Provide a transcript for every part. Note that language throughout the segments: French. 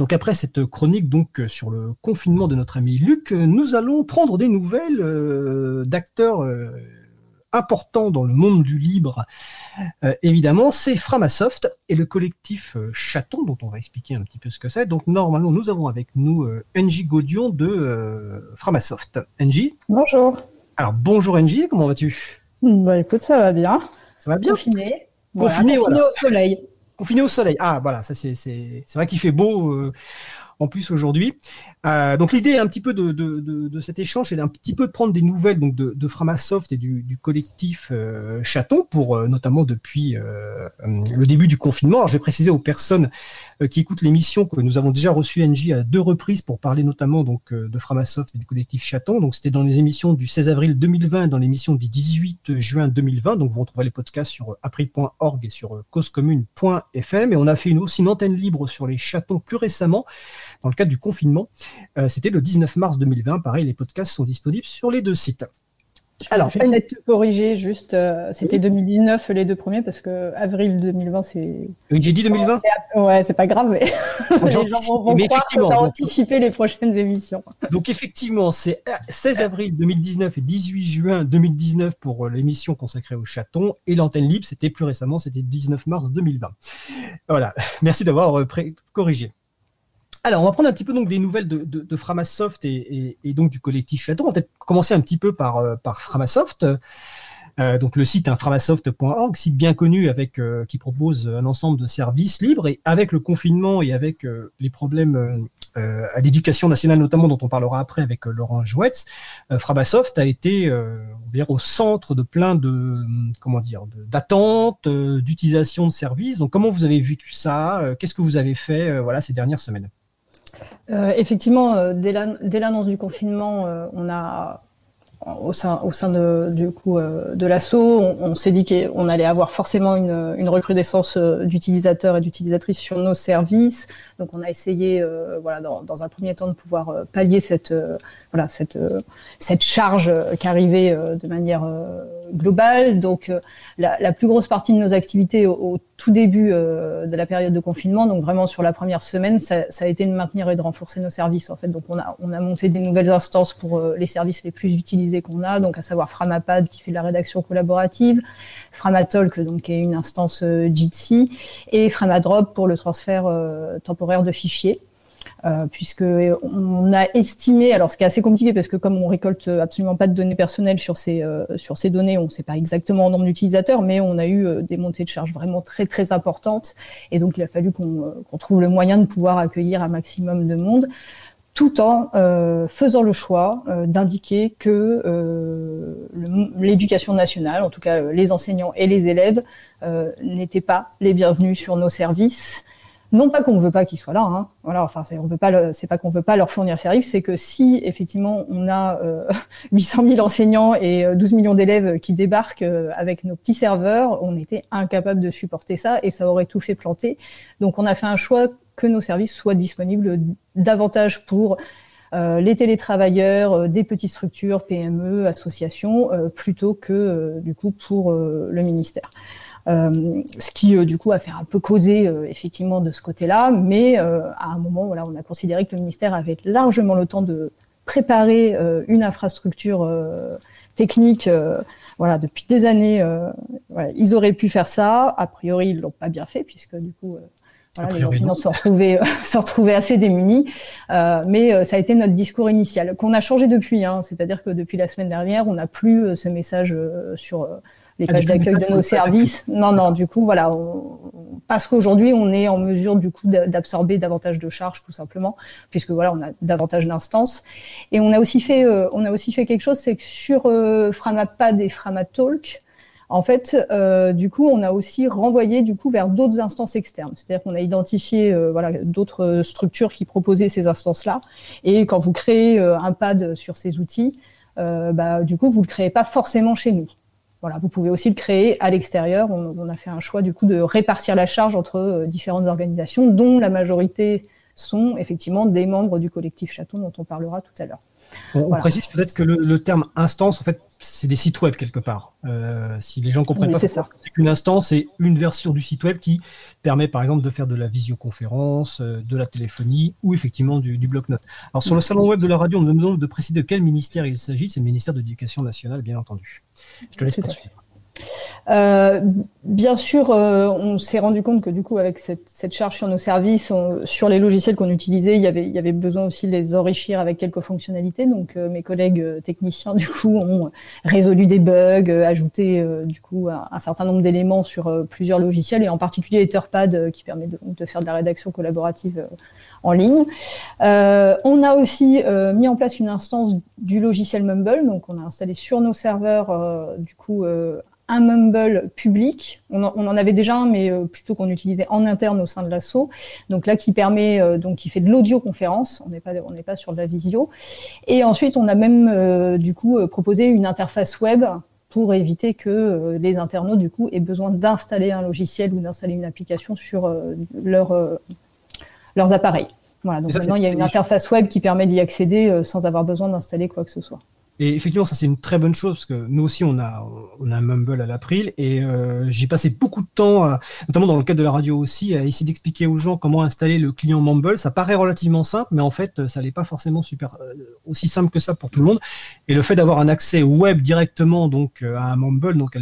Donc après cette chronique donc sur le confinement de notre ami Luc, nous allons prendre des nouvelles d'acteurs importants dans le monde du libre. évidemment, c'est Framasoft et le collectif Chaton, dont on va expliquer un petit peu ce que c'est. Donc normalement, nous avons avec nous Angie Gaudion de Framasoft. Angie Bonjour. Alors bonjour Angie, comment vas-tu? Bah écoute, ça va bien. Ça va bien? Confiné. Confiné, confiné au soleil. Confiné au soleil. Ah voilà, ça c'est c'est vrai qu'il fait beau. Euh, en plus aujourd'hui. Euh, donc l'idée un petit peu de, de, de, de, cet échange, c'est un petit peu de prendre des nouvelles donc de, de Framasoft et du, du collectif euh, Chaton, pour euh, notamment depuis euh, le début du confinement. Alors je vais préciser aux personnes euh, qui écoutent l'émission que nous avons déjà reçu NJ à deux reprises pour parler notamment donc de Framasoft et du collectif Chaton. Donc c'était dans les émissions du 16 avril 2020 et dans l'émission du 18 juin 2020. Donc vous retrouverez les podcasts sur april.org et sur causecommune.fm. Et on a fait une, aussi une antenne libre sur les chatons plus récemment dans le cadre du confinement. Euh, C'était le 19 mars 2020. Pareil, les podcasts sont disponibles sur les deux sites. Alors, je vais peut-être te corriger, juste, euh, c'était 2019 les deux premiers, parce que avril 2020, c'est. Oui, j'ai dit 2020 Ouais, c'est pas grave, mais les gens vont, mais croire que tu as anticipé les prochaines émissions. Donc, effectivement, c'est 16 avril 2019 et 18 juin 2019 pour euh, l'émission consacrée au chaton, et l'antenne libre, c'était plus récemment, c'était 19 mars 2020. Voilà, merci d'avoir euh, corrigé. Alors, on va prendre un petit peu donc des nouvelles de, Framasoft et, donc du collectif Chaton. On va peut-être commencer un petit peu par, euh, Framasoft. Euh, donc le site hein, framasoft.org, site bien connu avec euh, qui propose un ensemble de services libres et avec le confinement et avec les problèmes à l'éducation nationale notamment dont on parlera après avec Laurent Jouetz, Framasoft a été on au centre de plein de comment dire d'attentes, d'utilisation de services. Donc comment vous avez vécu ça? Qu'est-ce que vous avez fait voilà ces dernières semaines? Euh, effectivement, euh, dès l'annonce du confinement, euh, on a au sein, de, du coup de l'assaut, on, s'est dit qu'on allait avoir forcément une, recrudescence d'utilisateurs et d'utilisatrices sur nos services. Donc, on a essayé, voilà, dans, un premier temps, de pouvoir pallier cette, voilà, cette, cette charge qui arrivait de manière globale. Donc, la, plus grosse partie de nos activités au tout début euh, de la période de confinement, donc vraiment sur la première semaine, ça, ça, a été de maintenir et de renforcer nos services. En fait, donc on a on a monté des nouvelles instances pour euh, les services les plus utilisés qu'on a, donc à savoir Framapad qui fait de la rédaction collaborative, Framatalk donc qui est une instance euh, Jitsi et Framadrop pour le transfert temporaire de fichiers. Euh, puisque on a estimé, alors ce qui est assez compliqué parce que comme on récolte absolument pas de données personnelles sur ces euh, sur ces données, on ne sait pas exactement le nombre d'utilisateurs, mais on a eu euh, des montées de charges vraiment très très importantes, et donc il a fallu qu'on euh, qu'on trouve le moyen de pouvoir accueillir un maximum de monde tout en euh, faisant le choix euh, d'indiquer que euh, l'éducation nationale, en tout cas les enseignants et les élèves, n'étaient pas les bienvenus sur nos services, non pas qu'on ne veut pas qu'ils soient là, hein. voilà, enfin c'est on veut pas, c'est pas qu'on veut pas leur fournir service, c'est que si effectivement on a euh, 800 000 enseignants et 12 euh, millions d'élèves qui débarquent euh, avec nos petits serveurs, on était incapable de supporter ça et ça aurait tout fait planter. Donc on a fait un choix que nos services soient disponibles davantage pour euh, les télétravailleurs, des petites structures, PME, associations, plutôt que du coup pour le ministère. Euh, ce qui euh, du coup a fait un peu causer euh, effectivement de ce côté-là, mais à un moment, voilà, on a considéré que le ministère avait largement le temps de préparer une infrastructure technique. voilà, depuis des années, voilà, ils auraient pu faire ça. A priori, ils l'ont pas bien fait puisque du coup. Voilà, les enseignants se retrouvaient, se retrouvaient assez démunis, euh, mais ça a été notre discours initial qu'on a changé depuis. Hein, C'est-à-dire que depuis la semaine dernière, on n'a plus ce message sur les ah, pages d'accueil de nos services. Non, non, du coup, voilà, on, parce qu'aujourd'hui, on est en mesure du coup d'absorber davantage de charges, tout simplement, puisque voilà, on a davantage d'instances. Et on a aussi fait, euh, on a aussi fait quelque chose, c'est que sur euh, Framapad et Framatalk, en fait, euh, du coup, on a aussi renvoyé du coup vers d'autres instances externes. C'est-à-dire qu'on a identifié euh, voilà d'autres structures qui proposaient ces instances-là. Et quand vous créez un pad sur ces outils, bah, du coup, vous le créez pas forcément chez nous. Voilà, vous pouvez aussi le créer à l'extérieur. On, a fait un choix du coup de répartir la charge entre euh, différentes organisations, dont la majorité sont effectivement des membres du collectif Chaton dont on parlera tout à l'heure. On, précise peut-être que le, terme instance, en fait, c'est des sites web quelque part. Euh, si les gens comprennent pas, c'est qu'une instance, c'est une version du site web qui permet, par exemple, de faire de la visioconférence, euh, de la téléphonie ou effectivement du, bloc-notes. Alors sur le salon web de la radio, on nous demande de préciser de quel ministère il s'agit. C'est le ministère de l'Éducation nationale, bien entendu. Je te laisse poursuivre. Euh, bien sûr, euh, on s'est rendu compte que du coup, avec cette, charge sur nos services, sur les logiciels qu'on utilisait, il y, avait, il y avait besoin aussi de les enrichir avec quelques fonctionnalités. Donc, euh, mes collègues techniciens, du coup, ont résolu des bugs, ajouté du coup un, certain nombre d'éléments sur plusieurs logiciels, et en particulier Etherpad, qui permet de, de, faire de la rédaction collaborative en ligne. on a aussi mis en place une instance du logiciel Mumble, donc on a installé sur nos serveurs, du coup, un Mumble public. On en, avait déjà un, mais euh, plutôt qu'on utilisait en interne au sein de l'assaut. Donc là, qui permet, euh, donc qui fait de l'audioconférence. On n'est pas, on n'est pas sur de la visio. Et ensuite, on a même euh, du coup proposé une interface web pour éviter que les internautes du coup aient besoin d'installer un logiciel ou d'installer une application sur leur, leurs appareils. Voilà, donc maintenant il y a une interface web qui permet d'y accéder sans avoir besoin d'installer quoi que ce soit. Et effectivement, ça c'est une très bonne chose parce que nous aussi on a on a un Mumble à l'April et euh, j'ai passé beaucoup de temps, notamment dans le cadre de la radio aussi, à essayer d'expliquer aux gens comment installer le client Mumble. Ça paraît relativement simple, mais en fait ça n'est pas forcément super euh, aussi simple que ça pour tout le monde. Et le fait d'avoir un accès web directement donc euh, à un Mumble, donc à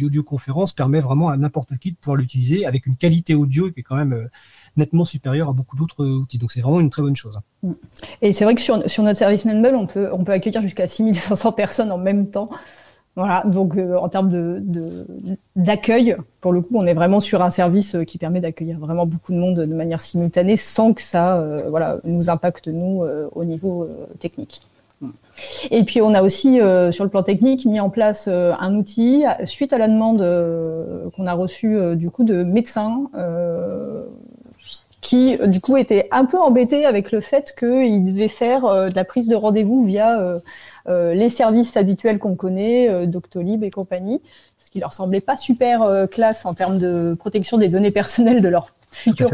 l'audioconférence, permet vraiment à n'importe qui de pouvoir l'utiliser avec une qualité audio qui est quand même nettement supérieur à beaucoup d'autres outils. Donc c'est vraiment une très bonne chose. Mm. Et c'est vrai que sur, notre service Mumble, on peut, on peut accueillir jusqu'à 6500 personnes en même temps. Voilà, donc euh, en termes d'accueil, pour le coup, on est vraiment sur un service euh, qui permet d'accueillir vraiment beaucoup de monde de manière simultanée sans que ça euh, voilà, nous impacte, nous, au niveau technique. Mm. Et puis on a aussi, sur le plan technique, mis en place un outil suite à la demande qu'on a reçue du coup de médecins qui euh, du coup était un peu embêté avec le fait qu'il devait faire euh, de la prise de rendez-vous via euh, les services habituels qu'on connaît, Doctolib et compagnie, ce qui leur semblait pas super classe en termes de protection des données personnelles de leurs futur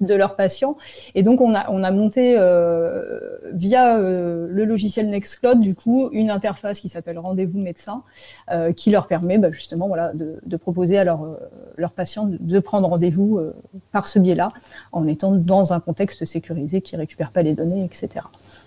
de leurs patients. Et donc, on a, on a monté euh, via euh, le logiciel Nextcloud, du coup, une interface qui s'appelle Rendez-vous médecin, euh, qui leur permet bah, justement voilà, de, de, proposer à leurs leur patients de prendre rendez-vous par ce biais-là, en étant dans un contexte sécurisé qui récupère pas les données, etc.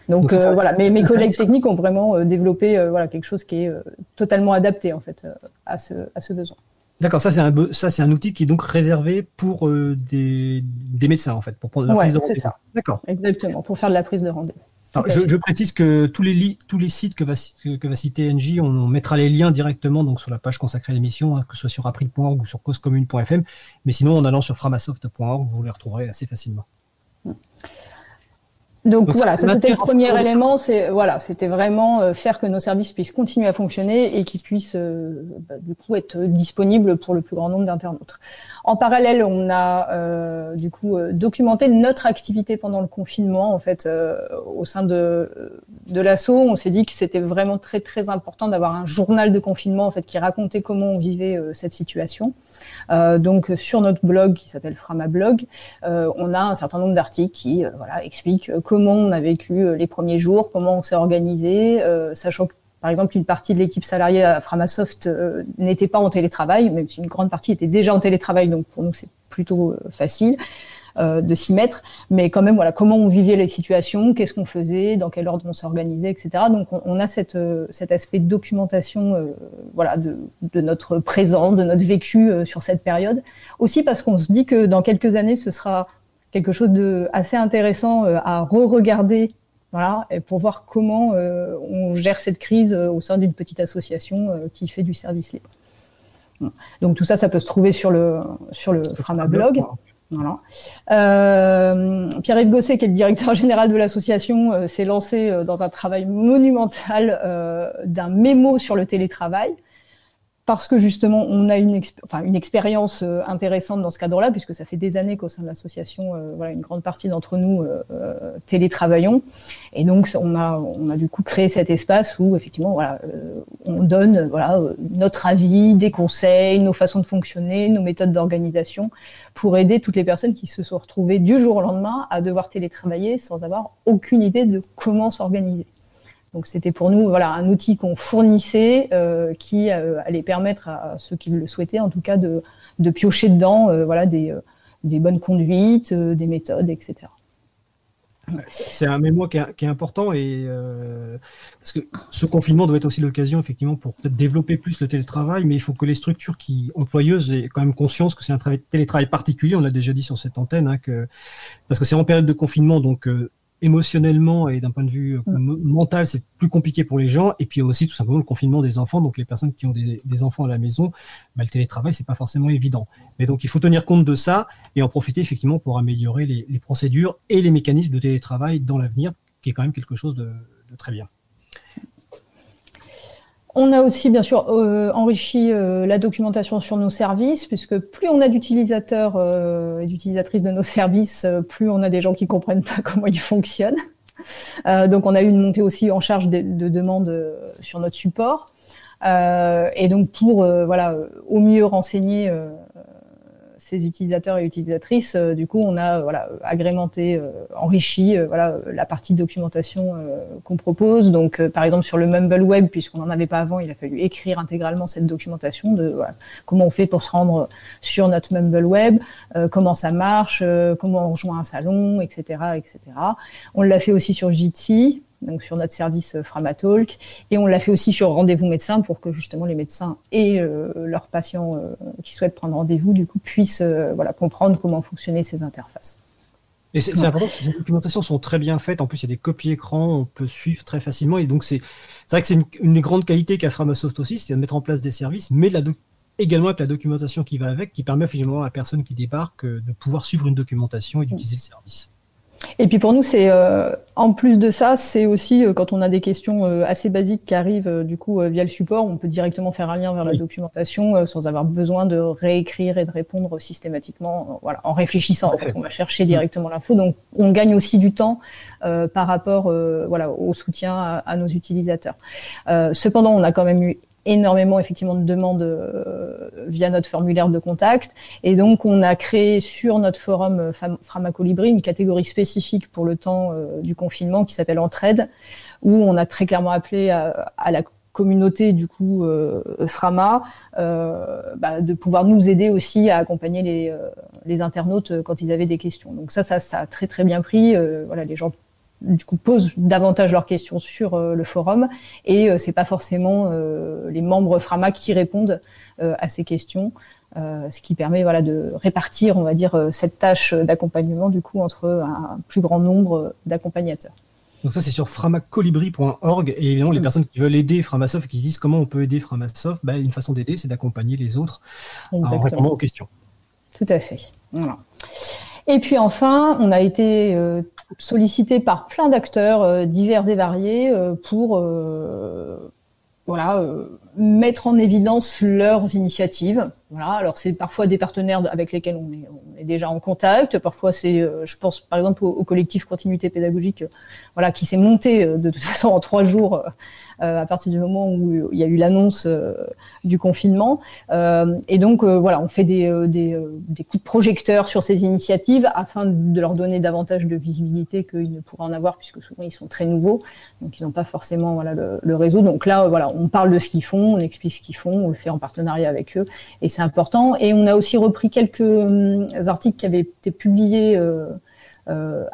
Donc, voilà, mes, mes collègues techniques ont vraiment développé voilà, quelque chose qui est totalement adapté en fait à ce, à ce besoin. D'accord, ça c'est un ça c'est un outil qui est donc réservé pour euh, des, des, médecins en fait pour prendre la prise de rendez-vous. D'accord. Exactement, pour faire de la prise de rendez-vous. Je, je, précise que tous les, tous les sites que va, que va citer NJ, on, mettra les liens directement donc sur la page consacrée à l'émission, hein, que ce soit sur april.org ou sur causecommune.fm. Mais sinon, en allant sur framasoft.org, vous les retrouverez assez facilement. Donc, voilà, ça c'était le premier élément. C'est voilà, c'était vraiment euh, faire que nos services puissent continuer à fonctionner et qu'ils puissent euh, bah, du coup être disponibles pour le plus grand nombre d'internautes. En parallèle, on a euh, du coup documenté notre activité pendant le confinement. En fait, au sein de de l'assaut, on s'est dit que c'était vraiment très très important d'avoir un journal de confinement en fait qui racontait comment on vivait cette situation. donc sur notre blog qui s'appelle Framablog, on a un certain nombre d'articles qui voilà expliquent comment on a vécu euh, les premiers jours, comment on s'est organisé, euh, sachant que par exemple, une partie de l'équipe salariée à Framasoft euh, n'était pas en télétravail, même si une grande partie était déjà en télétravail, donc pour nous c'est plutôt facile de s'y mettre. Mais quand même, voilà, comment on vivait les situations, qu'est-ce qu'on faisait, dans quel ordre on s'organisait, etc. Donc on, a cet aspect de documentation, voilà, de, de, notre présent, de notre vécu sur cette période. Aussi parce qu'on se dit que dans quelques années, ce sera quelque chose de assez intéressant euh, à re-regarder voilà, pour voir comment euh, on gère cette crise euh, au sein d'une petite association qui fait du service libre. Donc tout ça, ça peut se trouver sur le sur le Frama blog. Voilà. Pierre-Yves Gosset, qui est le directeur général de l'association, s'est lancé dans un travail monumental d'un mémo sur le télétravail parce que justement on a une, expérience euh, intéressante dans ce cadre-là, puisque ça fait des années qu'au sein de l'association, euh, voilà, une grande partie d'entre nous euh, télétravaillons, et donc on a, on a du coup créé cet espace où effectivement, voilà, on donne, voilà, notre avis, des conseils, nos façons de fonctionner, nos méthodes d'organisation, pour aider toutes les personnes qui se sont retrouvées du jour au lendemain à devoir télétravailler sans avoir aucune idée de comment s'organiser. Donc c'était pour nous voilà un outil qu'on fournissait qui allait permettre à ceux qui le souhaitaient en tout cas de, piocher dedans voilà des, bonnes conduites, des méthodes, etc. C'est un mémoire qui est, important et euh, parce que ce confinement doit être aussi l'occasion effectivement pour développer plus le télétravail, mais il faut que les structures qui employeuses aient quand même conscience que c'est un télétravail particulier. On l'a déjà dit sur cette antenne, hein, que parce que c'est en période de confinement, donc euh, émotionnellement et d'un point de vue euh, mental, c'est plus compliqué pour les gens. Et puis aussi tout simplement le confinement des enfants. Donc les personnes qui ont des, enfants à la maison, bah, le télétravail, c'est pas forcément évident. Mais donc il faut tenir compte de ça et en profiter effectivement pour améliorer les, procédures et les mécanismes de télétravail dans l'avenir, qui est quand même quelque chose de très bien. On a aussi bien sûr euh, enrichi euh, la documentation sur nos services, puisque plus on a d'utilisateurs euh, et d'utilisatrices de nos services, plus on a des gens qui comprennent pas comment ils fonctionnent. donc on a eu une montée aussi en charge de, de demandes sur notre support. et donc pour voilà au mieux renseigner ces utilisateurs et utilisatrices, euh, du coup, on a voilà, agrémenté, euh, enrichi euh, voilà, la partie documentation qu'on propose. Donc, par exemple, sur le Mumble Web, puisqu'on n'en avait pas avant, il a fallu écrire intégralement cette documentation de comment on fait pour se rendre sur notre Mumble Web, comment ça marche, comment on rejoint un salon, etc. etc. On l'a fait aussi sur Jitsi, donc sur notre service euh, Framatalk, et on l'a fait aussi sur rendez-vous médecin pour que justement les médecins et euh, leurs patients euh, qui souhaitent prendre rendez-vous du coup puissent voilà comprendre comment fonctionner ces interfaces. Et c'est important ces documentations sont très bien faites. En plus, il y a des copies écran, on peut suivre très facilement. Et donc, c'est vrai que c'est une, des grandes qualités qu'a Framasoft aussi, c'est de mettre en place des services, mais la également avec la documentation qui va avec, qui permet finalement à la personne qui débarque de pouvoir suivre une documentation et d'utiliser le service. Et puis pour nous, c'est euh, en plus de ça, c'est aussi euh, quand on a des questions euh, assez basiques qui arrivent du coup via le support, on peut directement faire un lien vers la documentation sans avoir besoin de réécrire et de répondre systématiquement. voilà, en réfléchissant, en fait, on va chercher directement l'info. Donc on gagne aussi du temps par rapport voilà au soutien à, à nos utilisateurs. cependant, on a quand même eu énormément effectivement de demandes euh, via notre formulaire de contact. Et donc, on a créé sur notre forum euh, Framacolibri une catégorie spécifique pour le temps euh, du confinement qui s'appelle Entraide, où on a très clairement appelé à, la communauté du coup Frama bah, de pouvoir nous aider aussi à accompagner les, les internautes quand ils avaient des questions. Donc ça, ça, ça a très très bien pris. voilà, les gens du coup posent davantage leurs questions sur euh, le forum et euh, c'est pas forcément euh, les membres Frama qui répondent à ces questions, ce qui permet voilà de répartir on va dire cette tâche d'accompagnement du coup entre un plus grand nombre d'accompagnateurs. Donc ça c'est sur framacolibri.org et évidemment les mm. personnes qui veulent aider Framasoft et qui se disent comment on peut aider Framasoft, bah, une façon d'aider c'est d'accompagner les autres en répondant aux questions. Tout à fait. Voilà. Et puis enfin, on a été sollicité par plein d'acteurs euh, divers et variés euh, pour euh, voilà, mettre en évidence leurs initiatives. Voilà, alors c'est parfois des partenaires avec lesquels on est, déjà en contact. Parfois c'est, je pense par exemple au, collectif Continuité Pédagogique, voilà, qui s'est monté de toute façon en trois jours euh, à partir du moment où il y a eu l'annonce euh, du confinement. Euh, et donc voilà, on fait des, coups de projecteur sur ces initiatives afin de leur donner davantage de visibilité qu'ils ne pourraient en avoir puisque souvent ils sont très nouveaux, donc ils n'ont pas forcément voilà le, le, réseau. Donc là voilà, on parle de ce qu'ils font, on explique ce qu'ils font, on le fait en partenariat avec eux et c'est important. Et on a aussi repris quelques hum, articles qui avaient été publiés euh, euh,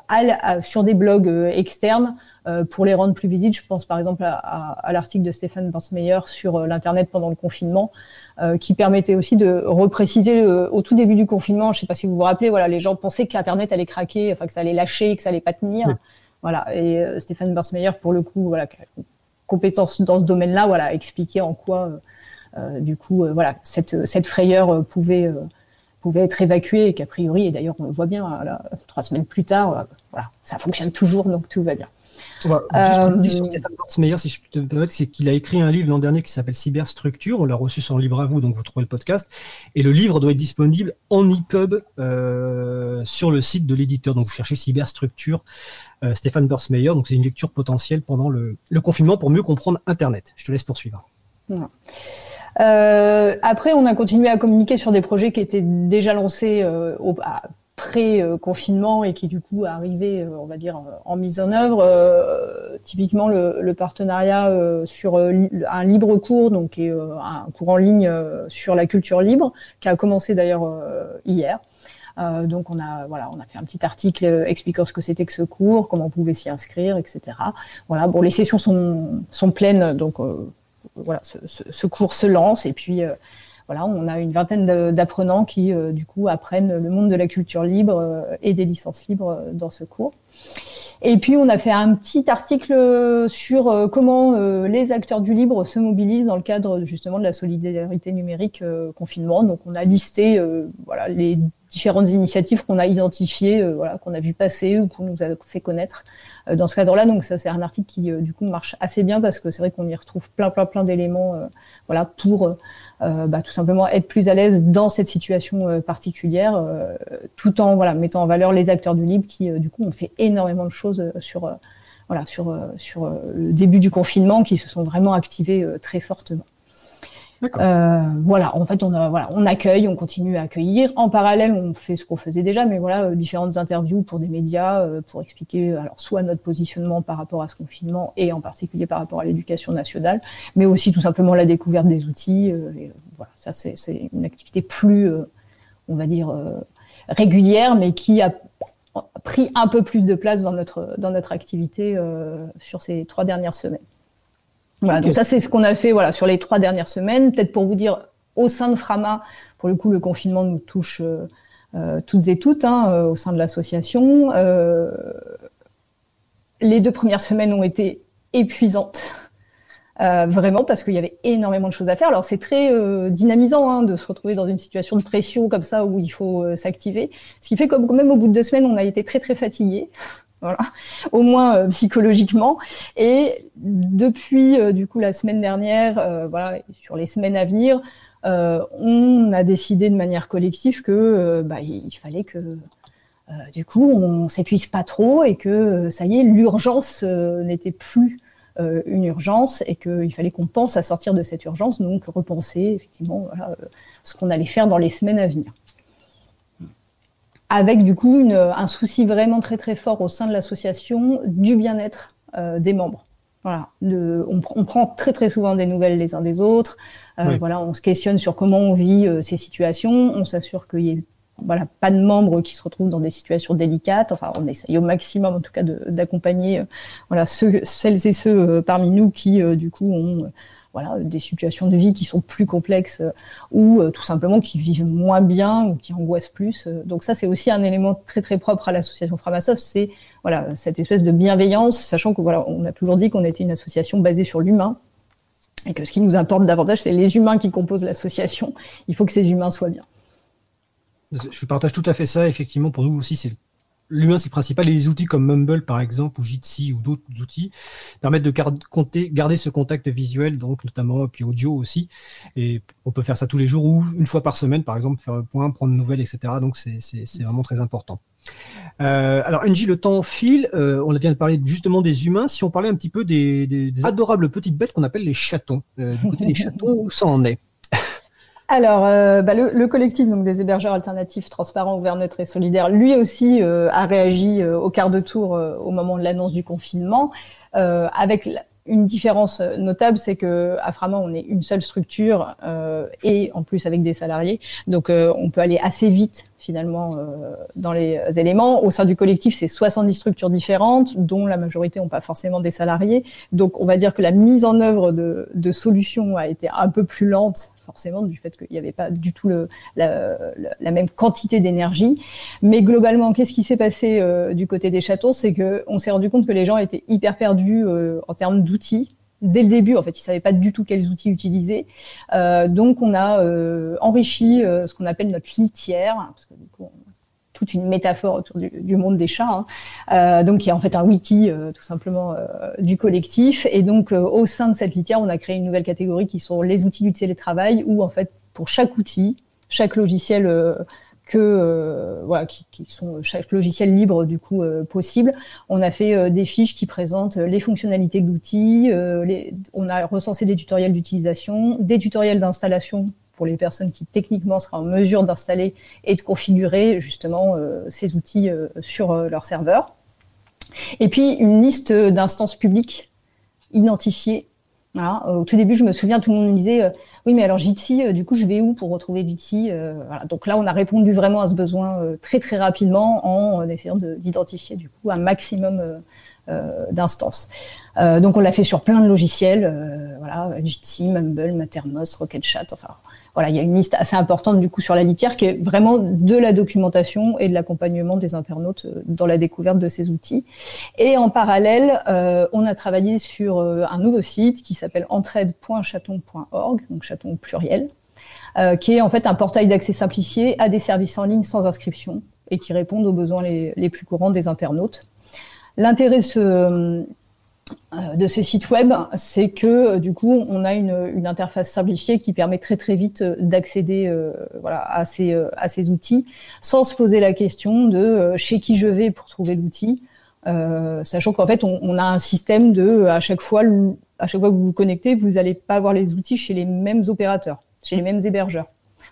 sur des blogs externes euh, pour les rendre plus visibles. Je pense par exemple à, l'article de Stéphane Bansmeyer sur euh, l'Internet pendant le confinement, euh, qui permettait aussi de repréciser au tout début du confinement, je ne sais pas si vous vous rappelez, voilà, les gens pensaient qu'Internet allait craquer, enfin que ça allait lâcher, que ça allait pas tenir. Voilà, et Stéphane Bansmeyer, pour le coup, voilà, compétence dans ce domaine-là, voilà, expliquait en quoi, du coup, voilà, cette, cette frayeur pouvait pouvait être évacuée et qu'a priori, et d'ailleurs on le voit bien, trois semaines plus tard, voilà, ça fonctionne toujours, donc tout va bien. Juste sur euh, Stéphane Meyer, si je peux te permettre, c'est qu'il a écrit un livre l'an dernier qui s'appelle Cyberstructure. On l'a reçu sur Libre à vous, donc vous trouvez le podcast. Et le livre doit être disponible en EPUB euh, sur le site de l'éditeur. Donc vous cherchez Cyberstructure, euh, Stéphane Bursmeyer. Donc c'est une lecture potentielle pendant le, confinement pour mieux comprendre Internet. Je te laisse poursuivre. Après, on a continué à communiquer sur des projets qui étaient déjà lancés au, pré-confinement et qui du coup arrivait, on va dire, en mise en œuvre. typiquement le, partenariat sur un libre cours, donc un cours en ligne sur la culture libre, qui a commencé d'ailleurs hier. Euh, donc on a voilà, on a fait un petit article expliquant ce que c'était que ce cours, comment on pouvait s'y inscrire, etc. Voilà, bon, les sessions sont sont pleines, donc euh, voilà, ce, ce, cours se lance et puis euh, voilà, on a une vingtaine d'apprenants qui, du coup, apprennent le monde de la culture libre et des licences libres dans ce cours. Et puis, on a fait un petit article sur comment les acteurs du libre se mobilisent dans le cadre justement de la solidarité numérique confinement. Donc, on a listé voilà les différentes initiatives qu'on a identifiées, euh, voilà, qu'on a vu passer ou qu'on nous a fait connaître euh, dans ce cadre-là. Donc ça, c'est un article qui euh, du coup marche assez bien parce que c'est vrai qu'on y retrouve plein, plein, plein d'éléments, voilà, pour bah, tout simplement être plus à l'aise dans cette situation particulière, tout en voilà mettant en valeur les acteurs du libre qui du coup ont fait énormément de choses sur voilà sur sur le début du confinement, qui se sont vraiment activés très fortement. Euh, voilà, en fait, on, a, voilà, on accueille, on continue à accueillir. En parallèle, on fait ce qu'on faisait déjà, mais voilà, euh, différentes interviews pour des médias, euh, pour expliquer alors soit notre positionnement par rapport à ce confinement et en particulier par rapport à l'éducation nationale, mais aussi tout simplement la découverte des outils. Et, voilà, ça c'est une activité plus, on va dire, régulière, mais qui a pris un peu plus de place dans notre dans notre activité sur ces trois dernières semaines. Voilà, donc ça c'est ce qu'on a fait voilà sur les trois dernières semaines. Peut-être pour vous dire au sein de Frama, pour le coup le confinement nous touche euh, euh, toutes et toutes hein, euh, au sein de l'association. les deux premières semaines ont été épuisantes. vraiment parce qu'il y avait énormément de choses à faire. Alors c'est très dynamisant hein, de se retrouver dans une situation de pression comme ça où il faut s'activer. Ce qui fait que quand même au bout de deux semaines on a été très très fatigués au moins euh, psychologiquement. Et depuis euh, du coup la semaine dernière, euh, voilà, sur les semaines à venir, on a décidé de manière collective que bah, il fallait que du coup on s'épuise pas trop et que ça y est, l'urgence n'était plus une urgence et qu'il fallait qu'on pense à sortir de cette urgence, donc repenser effectivement ce qu'on allait faire dans les semaines à venir avec du coup un souci vraiment très très fort au sein de l'association du bien-être euh, des membres. Voilà, on, prend très très souvent des nouvelles les uns des autres. Euh, voilà, on se questionne sur comment on vit euh, ces situations. On s'assure qu'il y ait voilà pas de membres qui se retrouvent dans des situations délicates. Enfin, on essaye au maximum en tout cas d'accompagner ceux, celles et ceux parmi nous qui du coup ont voilà, des situations de vie qui sont plus complexes euh, ou euh, tout simplement qui vivent moins bien ou qui angoissent plus. Euh. donc ça, c'est aussi un élément très très propre à l'association Framasoft, c'est voilà cette espèce de bienveillance, sachant que voilà, on a toujours dit qu'on était une association basée sur l'humain et que ce qui nous importe davantage, c'est les humains qui composent l'association. Il faut que ces humains soient bien. Je partage tout à fait ça. Effectivement, pour nous aussi, c'est l'humain c'est le principal. les outils comme Mumble par exemple ou Jitsi ou d'autres outils permettent de garder ce contact visuel, donc notamment puis audio aussi. Et on peut faire ça tous les jours ou une fois par semaine par exemple, faire un point, prendre de nouvelles, etc. Donc c'est vraiment très important. Euh, alors NJ, le temps file. Euh, on vient de parler justement des humains. Si on parlait un petit peu des, adorables petites bêtes qu'on appelle les chatons. Euh, du côté des chatons, où ça en est? Alors, euh, bah, le, collectif donc des hébergeurs alternatifs, transparents, ouverts, neutres et solidaires, lui aussi euh, a réagi euh, au quart de tour au moment de l'annonce du confinement, avec une différence notable, c'est que à Frama, on est une seule structure et en plus avec des salariés, donc on peut aller assez vite finalement dans les éléments. Au sein du collectif, c'est 70 structures différentes, dont la majorité n'ont pas forcément des salariés. Donc on va dire que la mise en œuvre de, solutions a été un peu plus lente forcément du fait qu'il n'y avait pas du tout la, même quantité d'énergie. Mais globalement, qu'est-ce qui s'est passé euh, du côté des châteaux? C'est que on s'est rendu compte que les gens étaient hyper perdus euh, en termes d'outils. Dès le début, en fait, ils savaient pas du tout quels outils utiliser. Euh, donc, on a enrichi ce qu'on appelle notre litière, parce que du coup, toute une métaphore autour du, monde des chats, hein. euh, donc qui est en fait un wiki euh, tout simplement euh, du collectif. Et donc au sein de cette litière, on a créé une nouvelle catégorie qui sont les outils du télétravail, où en fait pour chaque outil, chaque logiciel que voilà qui, sont chaque logiciel libre du coup possible. On a fait des fiches qui présentent les fonctionnalités de l'outil. on a recensé des tutoriels d'utilisation, des tutoriels d'installation pour les personnes qui techniquement seraient en mesure d'installer et de configurer justement ces outils sur leur serveur. Et puis une liste d'instances publiques identifiées voilà. Au tout début, je me souviens, tout le monde me disait oui, mais alors Jitsi, du coup, je vais où pour retrouver Jitsi voilà. Donc là, on a répondu vraiment à ce besoin très très rapidement en essayant d'identifier du coup un maximum euh, d'instances. Euh, donc on l'a fait sur plein de logiciels, euh, voilà, Jitsi, Mumble, Mattermost, RocketChat, enfin voilà, il y a une liste assez importante du coup sur la litière qui est vraiment de la documentation et de l'accompagnement des internautes dans la découverte de ces outils. Et en parallèle, on a travaillé sur un nouveau site qui s'appelle entraide.chaton.org, donc chaton pluriel, qui est en fait un portail d'accès simplifié à des services en ligne sans inscription et qui répondent aux besoins les plus courants des internautes. L'intérêt euh, de ce site web, c'est que du coup, on a une, interface simplifiée qui permet très très vite euh, d'accéder euh, voilà, à, ces, à ces outils sans se poser la question de chez qui je vais pour trouver l'outil. sachant qu'en fait, on, a un système de à chaque fois, à chaque fois que vous vous connectez, vous n'allez pas avoir les outils chez les mêmes opérateurs, chez les mêmes hébergeurs.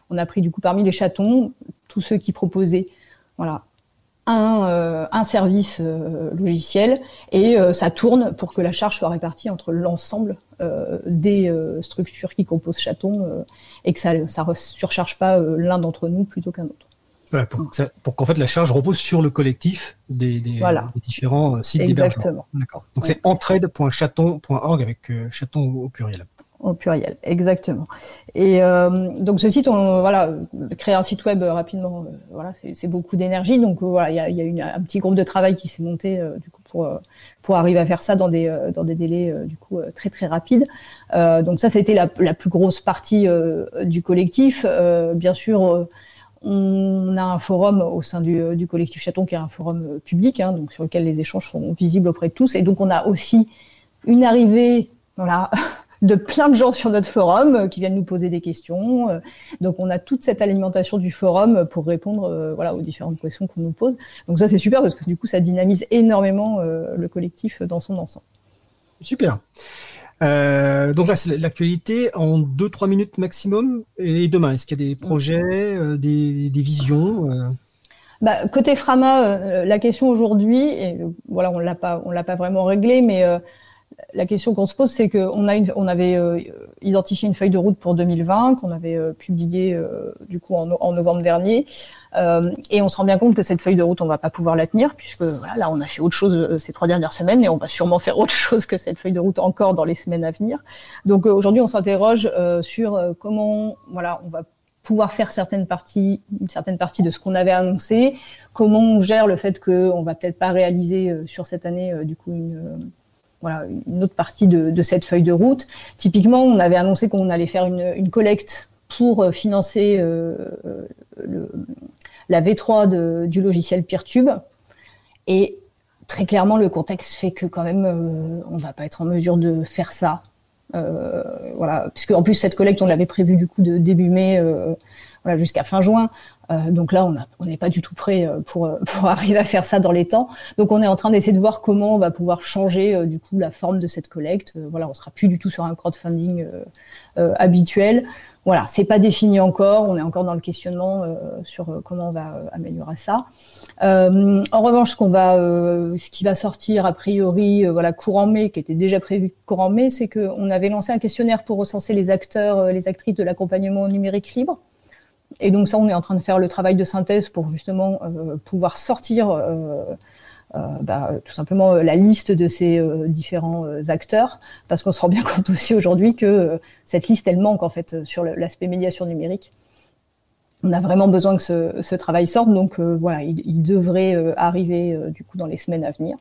On a pris du coup parmi les chatons tous ceux qui proposaient voilà, un, euh, un service euh, logiciel et euh, ça tourne pour que la charge soit répartie entre l'ensemble des structures qui composent Chaton et que ça ne surcharge pas l'un d'entre nous plutôt qu'un autre. pour, qu'en fait la charge repose sur le collectif des, différents sites d'hébergement. D'accord. Donc c'est entraide.chaton.org avec chaton au pluriel au pluriel, exactement. Et euh, donc ce site, on, voilà, créer un site web rapidement, euh, voilà, c'est beaucoup d'énergie. Donc euh, voilà, il y a, y un petit groupe de travail qui s'est monté du coup pour pour arriver à faire ça dans des dans des délais du coup très très rapides. donc ça, c'était la, la plus grosse partie du collectif. bien sûr. on a un forum au sein du, du, collectif Chaton qui est un forum public, hein, donc sur lequel les échanges sont visibles auprès de tous. Et donc on a aussi une arrivée, voilà, de plein de gens sur notre forum euh, qui viennent nous poser des questions. Euh, donc on a toute cette alimentation du forum pour répondre euh, voilà aux différentes questions qu'on nous pose. Donc ça c'est super parce que du coup ça dynamise énormément le collectif dans son ensemble. Super. donc là, c'est l'actualité en 2-3 minutes maximum. Et demain, est-ce qu'il y a des projets, des, visions bah, Côté Frama, la question aujourd'hui, voilà, on l'a pas, on l'a pas vraiment réglé, mais la question qu'on se pose, c'est qu'on a on avait euh, identifié une feuille de route pour 2020 qu'on avait euh, publiée euh, du coup en, novembre dernier, et on se rend bien compte que cette feuille de route, on va pas pouvoir la tenir puisque voilà, là, on a fait autre chose ces trois dernières semaines et on va sûrement faire autre chose que cette feuille de route encore dans les semaines à venir. Donc aujourd'hui, on s'interroge sur comment voilà, on va pouvoir faire certaines parties, une certaine partie de ce qu'on avait annoncé, comment on gère le fait qu'on va peut-être pas réaliser sur cette année du coup une voilà, une autre partie de, cette feuille de route. Typiquement, on avait annoncé qu'on allait faire une, collecte pour euh, financer euh, le, la V3 du logiciel Peertube. Et très clairement, le contexte fait que quand même, euh, on va pas être en mesure de faire ça. voilà, puisque en plus cette collecte, on l'avait prévu du coup de début mai, voilà, jusqu'à fin juin. Euh, donc là, on n'est pas du tout prêt euh, pour, euh, pour arriver à faire ça dans les temps. Donc on est en train d'essayer de voir comment on va pouvoir changer du coup la forme de cette collecte. voilà, on sera plus du tout sur un crowdfunding habituel. Voilà, c'est pas défini encore. On est encore dans le questionnement sur comment on va améliorer ça. en revanche, ce ce qui va sortir a priori, voilà, courant mai, qui était déjà prévu courant mai, c'est qu'on avait lancé un questionnaire pour recenser les acteurs, les actrices de l'accompagnement numérique libre. Et donc ça, on est en train de faire le travail de synthèse pour justement euh, pouvoir sortir euh, euh, bah, tout simplement la liste de ces différents acteurs, parce qu'on se rend bien compte aussi aujourd'hui que cette liste, elle manque en fait sur l'aspect médiation numérique. On a vraiment besoin que ce, travail sorte, donc voilà, il, devrait arriver du coup dans les semaines à venir.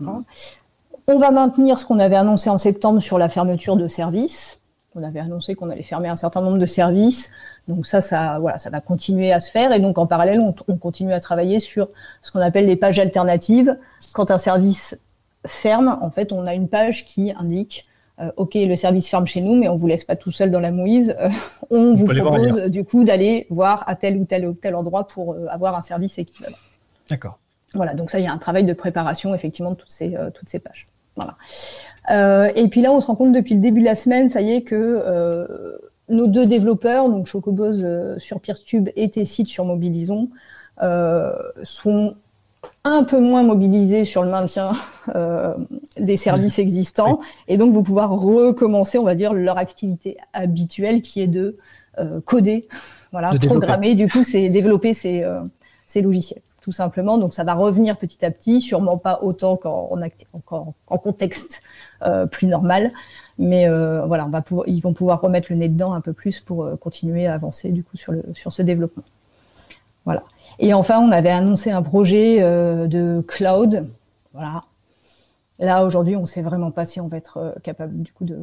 On va maintenir ce qu'on avait annoncé en septembre sur la fermeture de services. On avait annoncé qu'on allait fermer un certain nombre de services. Donc ça, ça, voilà, ça va continuer à se faire. Et donc en parallèle, on, continue à travailler sur ce qu'on appelle les pages alternatives. Quand un service ferme, en fait, on a une page qui indique euh, OK, le service ferme chez nous, mais on vous laisse pas tout seul dans la mouise. Euh, on vous propose du coup d'aller voir à tel ou tel ou tel endroit pour euh, avoir un service équivalent. D'accord. Voilà, donc ça, il y a un travail de préparation effectivement de toutes ces, toutes ces pages. Voilà. et puis là, on se rend compte depuis le début de la semaine, ça y est, que nos deux développeurs, donc Chocobos sur Peertube et Tessit sur Mobilison, sont un peu moins mobilisés sur le maintien des services existants. Et donc vous pouvoir recommencer, on va dire, leur activité habituelle qui est de coder, voilà, programmer. Du coup, c'est développer ces, ces logiciels tout simplement. Donc ça va revenir petit à petit, sûrement pas autant qu'en en, contexte euh, plus normal, mais euh, voilà, on va pouvoir, ils vont pouvoir remettre le nez dedans un peu plus pour euh, continuer à avancer du coup sur le sur ce développement. Voilà. Et enfin, on avait annoncé un projet de cloud. Voilà, Là, aujourd'hui, on ne sait vraiment pas si on va être euh, capable du coup de,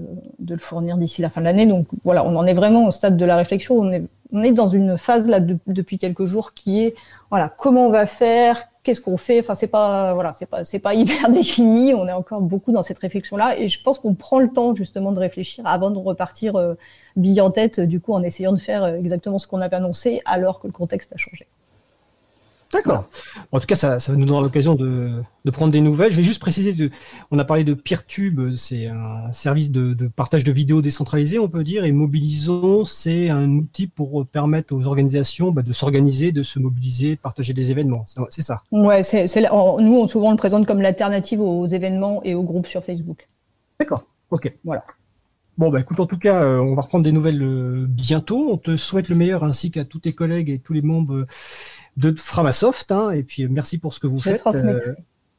le fournir d'ici la fin de l'année. Donc voilà, on en est vraiment au stade de la réflexion. On est, on est dans une phase là depuis quelques jours qui est voilà comment on va faire, qu'est-ce qu'on fait? Enfin, c'est pas voilà, c'est pas c'est pas hyper défini. On est encore beaucoup dans cette réflexion là, et je pense qu'on prend le temps justement de réfléchir avant de repartir euh, en tête, du coup, en essayant de faire euh, exactement ce qu'on avait annoncé alors que le contexte a changé. D'accord. En tout cas, ça, ça nous donner l'occasion de, prendre des nouvelles. Je vais juste préciser, de, on a parlé de PeerTube, c'est un service de, partage de vidéos décentralisé, on peut dire, et Mobilisons, c'est un outil pour permettre aux organisations bah, de s'organiser, de se mobiliser, de partager des événements. C'est ça. Ouais, nous, on, souvent, on le présente comme l'alternative aux événements et aux groupes sur Facebook. D'accord. Ok. Voilà. Bon, bah écoute, en tout cas, euh, on va reprendre des nouvelles euh, bientôt. On te souhaite le meilleur ainsi qu'à tous tes collègues et tous les membres de Framasoft. Hein, et puis merci pour ce que vous faites.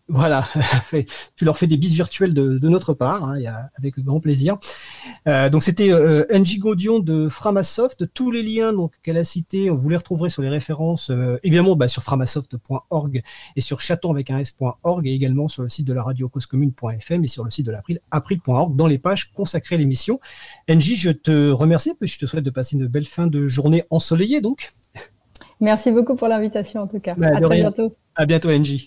Voilà, tu leur fais des bises virtuelles de, notre part, hein, y a, avec grand plaisir. Euh, donc c'était euh, Angie Gaudion de Framasoft. Tous les liens donc qu'elle a cités, vous les retrouverez sur les références, euh, évidemment bah, sur framasoft.org et sur chaton avec un s.org et également sur le site de la radio causecommune.fm et sur le site de l'April, april.org dans les pages consacrées à l'émission. Angie, je te remercie, puis je te souhaite de passer une belle fin de journée ensoleillée donc. Merci beaucoup pour l'invitation en tout cas. Bah, à très bientôt. À bientôt, Angie.